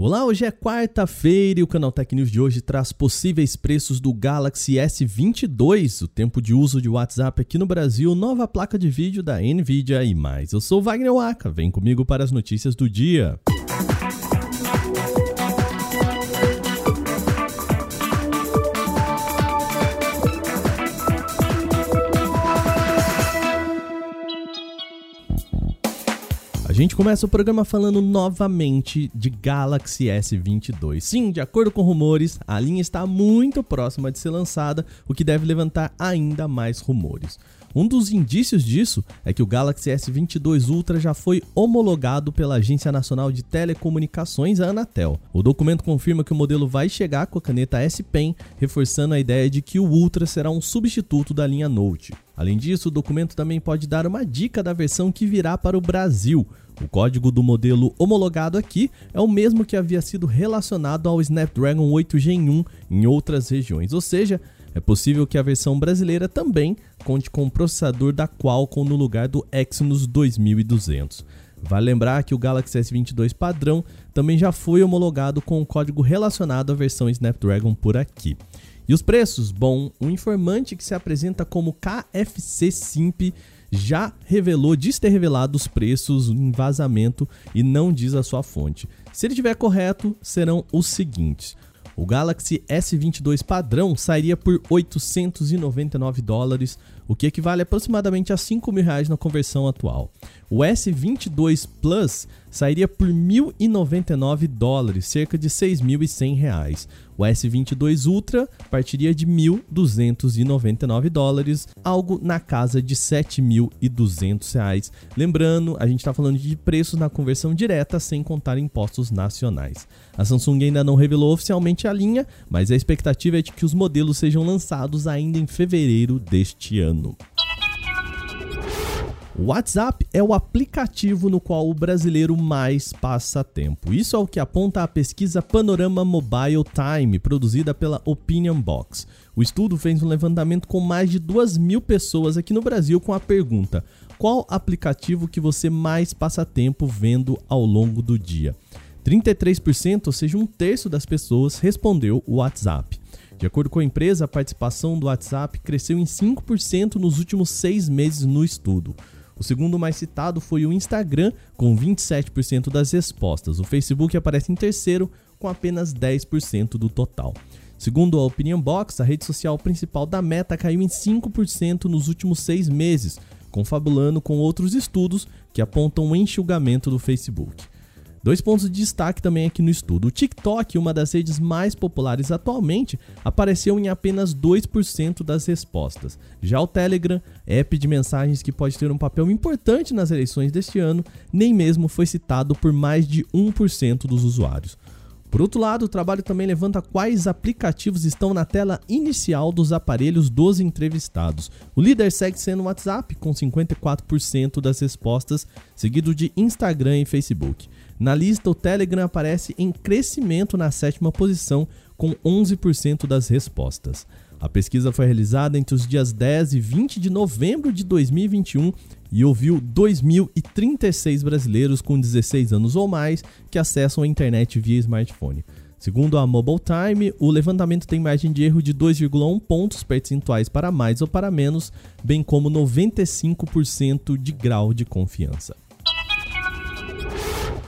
Olá, hoje é quarta-feira e o Canal Tech News de hoje traz possíveis preços do Galaxy S22, o tempo de uso de WhatsApp aqui no Brasil, nova placa de vídeo da Nvidia e mais. Eu sou Wagner Waka, vem comigo para as notícias do dia. Gente começa o programa falando novamente de Galaxy S22. Sim, de acordo com rumores, a linha está muito próxima de ser lançada, o que deve levantar ainda mais rumores. Um dos indícios disso é que o Galaxy S22 Ultra já foi homologado pela Agência Nacional de Telecomunicações, a Anatel. O documento confirma que o modelo vai chegar com a caneta S Pen, reforçando a ideia de que o Ultra será um substituto da linha Note. Além disso, o documento também pode dar uma dica da versão que virá para o Brasil. O código do modelo homologado aqui é o mesmo que havia sido relacionado ao Snapdragon 8 Gen 1 em outras regiões, ou seja, é possível que a versão brasileira também conte com o processador da Qualcomm no lugar do Exynos 2200. Vale lembrar que o Galaxy S22 padrão também já foi homologado com o código relacionado à versão Snapdragon por aqui. E os preços? Bom, um informante que se apresenta como KFC Simp já revelou, diz ter revelado os preços em vazamento e não diz a sua fonte. Se ele estiver correto, serão os seguintes. O Galaxy S22 padrão sairia por 899 dólares, o que equivale aproximadamente a 5 mil reais na conversão atual. O S22 Plus sairia por 1.099 dólares, cerca de 6.100 reais. O S22 Ultra partiria de 1.299 dólares, algo na casa de 7.200 reais. Lembrando, a gente está falando de preços na conversão direta, sem contar impostos nacionais. A Samsung ainda não revelou oficialmente a linha, mas a expectativa é de que os modelos sejam lançados ainda em fevereiro deste ano ano. O WhatsApp é o aplicativo no qual o brasileiro mais passa tempo. Isso é o que aponta a pesquisa Panorama Mobile Time, produzida pela Opinion Box. O estudo fez um levantamento com mais de 2 mil pessoas aqui no Brasil com a pergunta: qual aplicativo que você mais passa tempo vendo ao longo do dia? 33%, ou seja, um terço das pessoas, respondeu o WhatsApp. De acordo com a empresa, a participação do WhatsApp cresceu em 5% nos últimos seis meses no estudo. O segundo mais citado foi o Instagram, com 27% das respostas. O Facebook aparece em terceiro, com apenas 10% do total. Segundo a Opinion Box, a rede social principal da Meta caiu em 5% nos últimos seis meses, confabulando com outros estudos que apontam o enxugamento do Facebook. Dois pontos de destaque também aqui no estudo. O TikTok, uma das redes mais populares atualmente, apareceu em apenas 2% das respostas. Já o Telegram, app de mensagens que pode ter um papel importante nas eleições deste ano, nem mesmo foi citado por mais de 1% dos usuários. Por outro lado, o trabalho também levanta quais aplicativos estão na tela inicial dos aparelhos dos entrevistados. O líder segue sendo o WhatsApp, com 54% das respostas, seguido de Instagram e Facebook. Na lista, o Telegram aparece em crescimento na sétima posição, com 11% das respostas. A pesquisa foi realizada entre os dias 10 e 20 de novembro de 2021 e ouviu 2.036 brasileiros com 16 anos ou mais que acessam a internet via smartphone. Segundo a Mobile Time, o levantamento tem margem de erro de 2,1 pontos percentuais para mais ou para menos, bem como 95% de grau de confiança.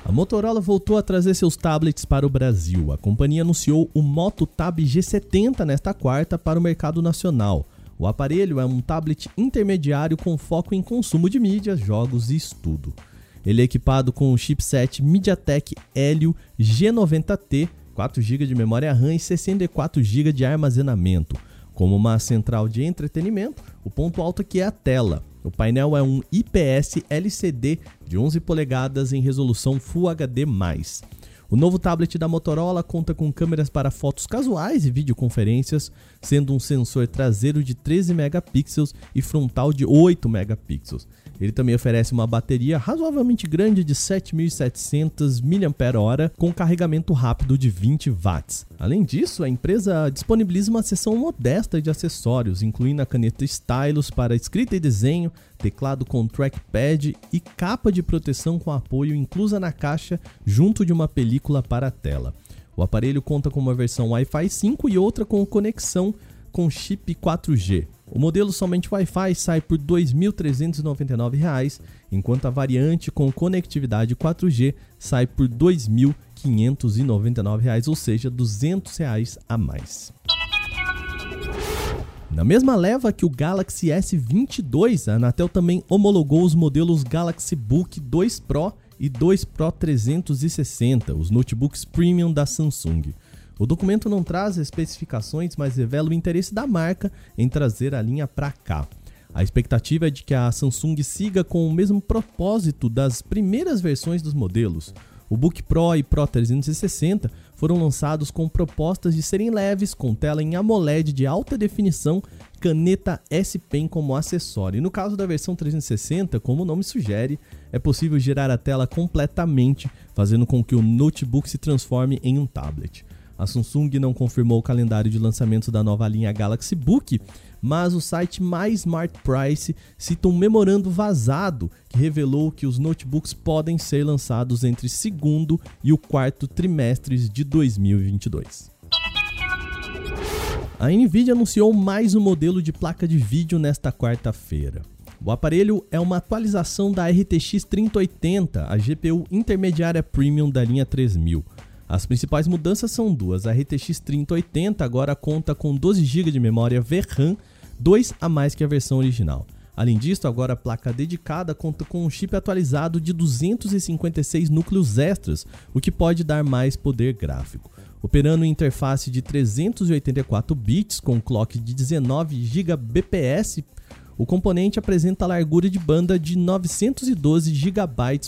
A Motorola voltou a trazer seus tablets para o Brasil. A companhia anunciou o Moto Tab G70 nesta quarta para o mercado nacional. O aparelho é um tablet intermediário com foco em consumo de mídia, jogos e estudo. Ele é equipado com o chipset MediaTek Helio G90T, 4 GB de memória RAM e 64 GB de armazenamento. Como uma central de entretenimento, o ponto alto aqui é a tela. O painel é um IPS LCD de 11 polegadas em resolução Full HD+. O novo tablet da Motorola conta com câmeras para fotos casuais e videoconferências, sendo um sensor traseiro de 13 megapixels e frontal de 8 megapixels. Ele também oferece uma bateria razoavelmente grande de 7.700 mAh com carregamento rápido de 20 watts. Além disso, a empresa disponibiliza uma seção modesta de acessórios, incluindo a caneta stylus para escrita e desenho, teclado com trackpad e capa de proteção com apoio inclusa na caixa junto de uma película para a tela. O aparelho conta com uma versão Wi-Fi 5 e outra com conexão com chip 4G. O modelo somente Wi-Fi sai por R$ 2.399, enquanto a variante com conectividade 4G sai por R$ 2.599, ou seja, 200 reais a mais. Na mesma leva que o Galaxy S22, a Anatel também homologou os modelos Galaxy Book 2 Pro e 2 Pro 360, os notebooks premium da Samsung. O documento não traz especificações, mas revela o interesse da marca em trazer a linha para cá. A expectativa é de que a Samsung siga com o mesmo propósito das primeiras versões dos modelos. O Book Pro e Pro 360 foram lançados com propostas de serem leves, com tela em AMOLED de alta definição, caneta S Pen como acessório. E no caso da versão 360, como o nome sugere, é possível girar a tela completamente, fazendo com que o notebook se transforme em um tablet. A Samsung não confirmou o calendário de lançamento da nova linha Galaxy Book, mas o site My Smart Price cita um memorando vazado que revelou que os notebooks podem ser lançados entre segundo e o quarto trimestres de 2022. A Nvidia anunciou mais um modelo de placa de vídeo nesta quarta-feira. O aparelho é uma atualização da RTX 3080, a GPU intermediária premium da linha 3000. As principais mudanças são duas. A RTX 3080 agora conta com 12 GB de memória VRAM, 2 a mais que a versão original. Além disso, agora a placa dedicada conta com um chip atualizado de 256 núcleos extras, o que pode dar mais poder gráfico. Operando em interface de 384 bits com clock de 19 GBps o componente apresenta largura de banda de 912 GB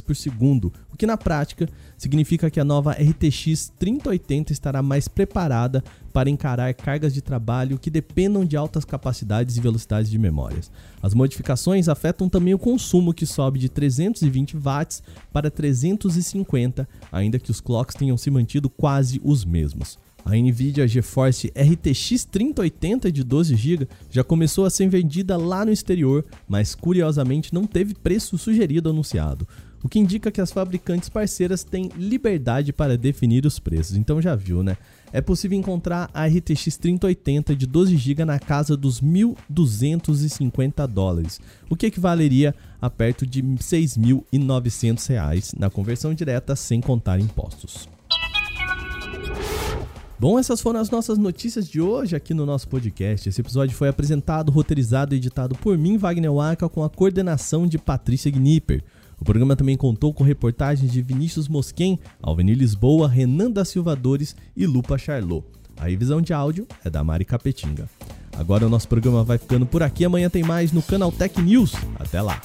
por segundo, que na prática significa que a nova RTX 3080 estará mais preparada para encarar cargas de trabalho que dependam de altas capacidades e velocidades de memórias. As modificações afetam também o consumo, que sobe de 320 watts para 350, ainda que os clocks tenham se mantido quase os mesmos. A Nvidia GeForce RTX 3080 de 12 GB já começou a ser vendida lá no exterior, mas curiosamente não teve preço sugerido anunciado, o que indica que as fabricantes parceiras têm liberdade para definir os preços. Então já viu, né? É possível encontrar a RTX 3080 de 12 GB na casa dos 1.250 dólares, o que equivaleria a perto de 6.900 reais na conversão direta sem contar impostos. Bom, essas foram as nossas notícias de hoje aqui no nosso podcast. Esse episódio foi apresentado, roteirizado e editado por mim, Wagner Waka, com a coordenação de Patrícia Gnipper. O programa também contou com reportagens de Vinícius Mosquen, Alveni Lisboa, Renan da Silva Dores e Lupa Charlot. A revisão de áudio é da Mari Capetinga. Agora o nosso programa vai ficando por aqui. Amanhã tem mais no Canal Tech News. Até lá!